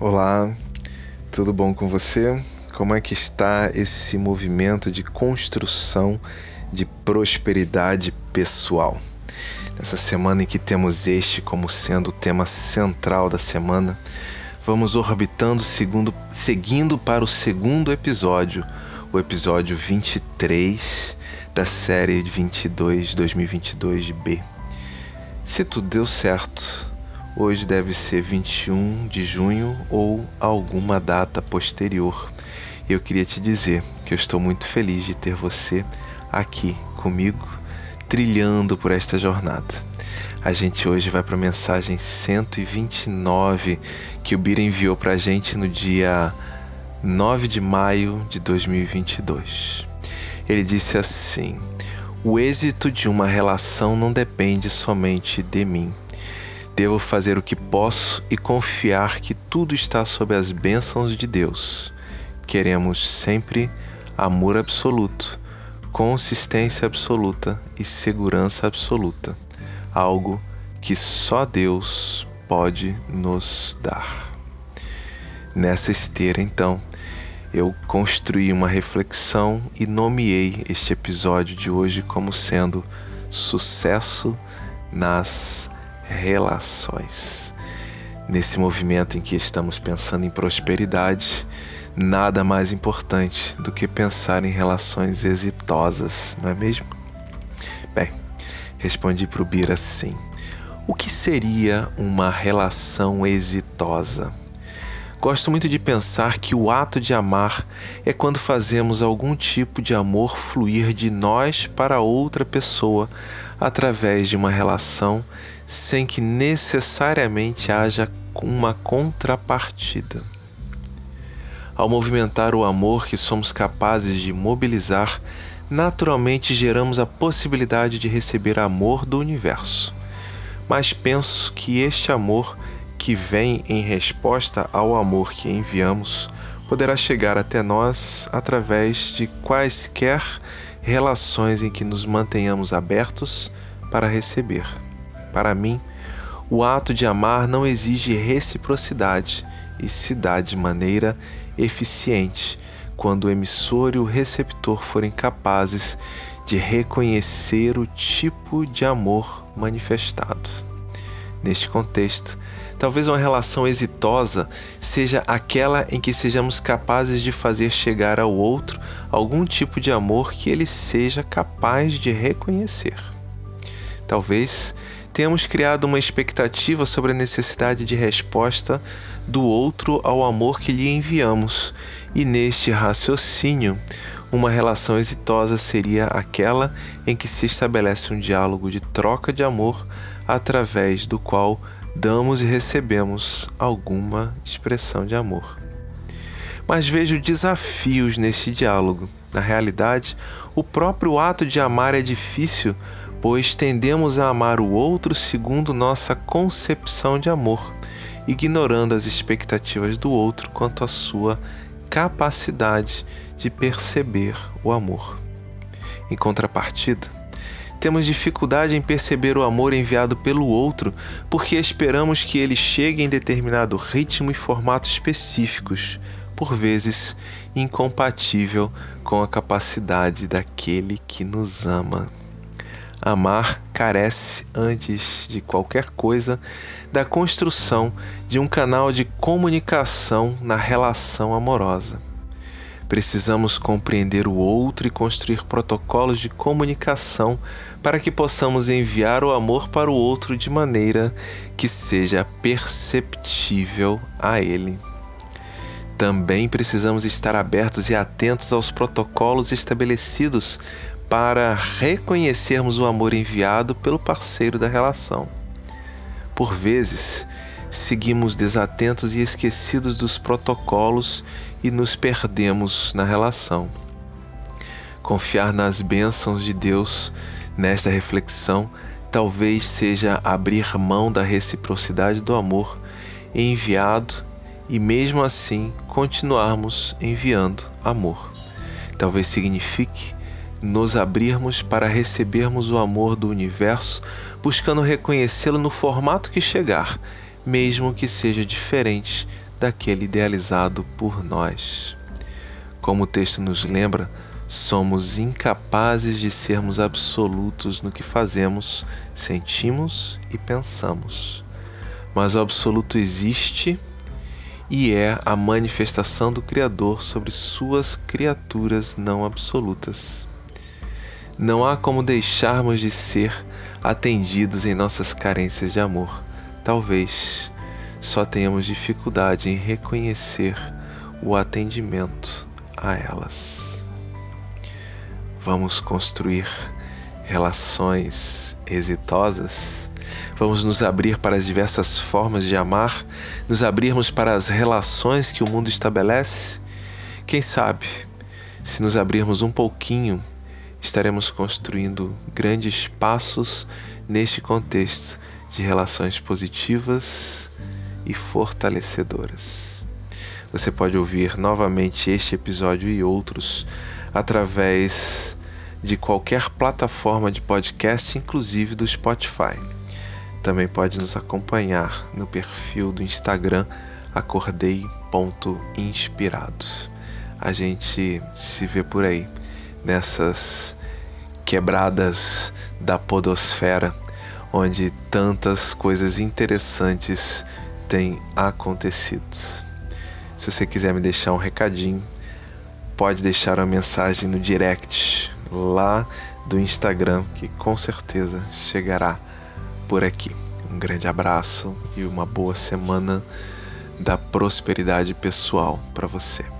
Olá, tudo bom com você? Como é que está esse movimento de construção de prosperidade pessoal? Nessa semana em que temos este como sendo o tema central da semana, vamos orbitando segundo, seguindo para o segundo episódio, o episódio 23 da série 22 2022 de B. Se tudo deu certo, Hoje deve ser 21 de junho ou alguma data posterior. Eu queria te dizer que eu estou muito feliz de ter você aqui comigo, trilhando por esta jornada. A gente hoje vai para a mensagem 129 que o Bira enviou para a gente no dia 9 de maio de 2022. Ele disse assim: O êxito de uma relação não depende somente de mim Devo fazer o que posso e confiar que tudo está sob as bênçãos de Deus. Queremos sempre amor absoluto, consistência absoluta e segurança absoluta, algo que só Deus pode nos dar. Nessa esteira, então, eu construí uma reflexão e nomeei este episódio de hoje como sendo sucesso nas relações. Nesse movimento em que estamos pensando em prosperidade, nada mais importante do que pensar em relações exitosas, não é mesmo? Bem, respondi para o Bira assim: o que seria uma relação exitosa? Gosto muito de pensar que o ato de amar é quando fazemos algum tipo de amor fluir de nós para outra pessoa através de uma relação sem que necessariamente haja uma contrapartida. Ao movimentar o amor que somos capazes de mobilizar, naturalmente geramos a possibilidade de receber amor do universo. Mas penso que este amor, que vem em resposta ao amor que enviamos, poderá chegar até nós através de quaisquer relações em que nos mantenhamos abertos para receber. Para mim, o ato de amar não exige reciprocidade e se dá de maneira eficiente quando o emissor e o receptor forem capazes de reconhecer o tipo de amor manifestado. Neste contexto, talvez uma relação exitosa seja aquela em que sejamos capazes de fazer chegar ao outro algum tipo de amor que ele seja capaz de reconhecer. Talvez temos criado uma expectativa sobre a necessidade de resposta do outro ao amor que lhe enviamos, e neste raciocínio, uma relação exitosa seria aquela em que se estabelece um diálogo de troca de amor através do qual damos e recebemos alguma expressão de amor. Mas vejo desafios neste diálogo. Na realidade, o próprio ato de amar é difícil pois tendemos a amar o outro segundo nossa concepção de amor, ignorando as expectativas do outro quanto à sua capacidade de perceber o amor. Em contrapartida, temos dificuldade em perceber o amor enviado pelo outro porque esperamos que ele chegue em determinado ritmo e formato específicos, por vezes incompatível com a capacidade daquele que nos ama. Amar carece, antes de qualquer coisa, da construção de um canal de comunicação na relação amorosa. Precisamos compreender o outro e construir protocolos de comunicação para que possamos enviar o amor para o outro de maneira que seja perceptível a ele. Também precisamos estar abertos e atentos aos protocolos estabelecidos para reconhecermos o amor enviado pelo parceiro da relação. Por vezes, seguimos desatentos e esquecidos dos protocolos e nos perdemos na relação. Confiar nas bênçãos de Deus nesta reflexão talvez seja abrir mão da reciprocidade do amor enviado e mesmo assim continuarmos enviando amor. Talvez signifique nos abrirmos para recebermos o amor do universo, buscando reconhecê-lo no formato que chegar, mesmo que seja diferente daquele idealizado por nós. Como o texto nos lembra, somos incapazes de sermos absolutos no que fazemos, sentimos e pensamos. Mas o absoluto existe e é a manifestação do Criador sobre suas criaturas não absolutas. Não há como deixarmos de ser atendidos em nossas carências de amor. Talvez só tenhamos dificuldade em reconhecer o atendimento a elas. Vamos construir relações exitosas? Vamos nos abrir para as diversas formas de amar, nos abrirmos para as relações que o mundo estabelece? Quem sabe, se nos abrirmos um pouquinho, estaremos construindo grandes passos neste contexto de relações positivas e fortalecedoras. Você pode ouvir novamente este episódio e outros através de qualquer plataforma de podcast, inclusive do Spotify. Também pode nos acompanhar no perfil do Instagram acordei.inspirados. A gente se vê por aí nessas quebradas da podosfera onde tantas coisas interessantes têm acontecido. Se você quiser me deixar um recadinho, pode deixar uma mensagem no direct lá do Instagram, que com certeza chegará por aqui. Um grande abraço e uma boa semana da prosperidade pessoal para você.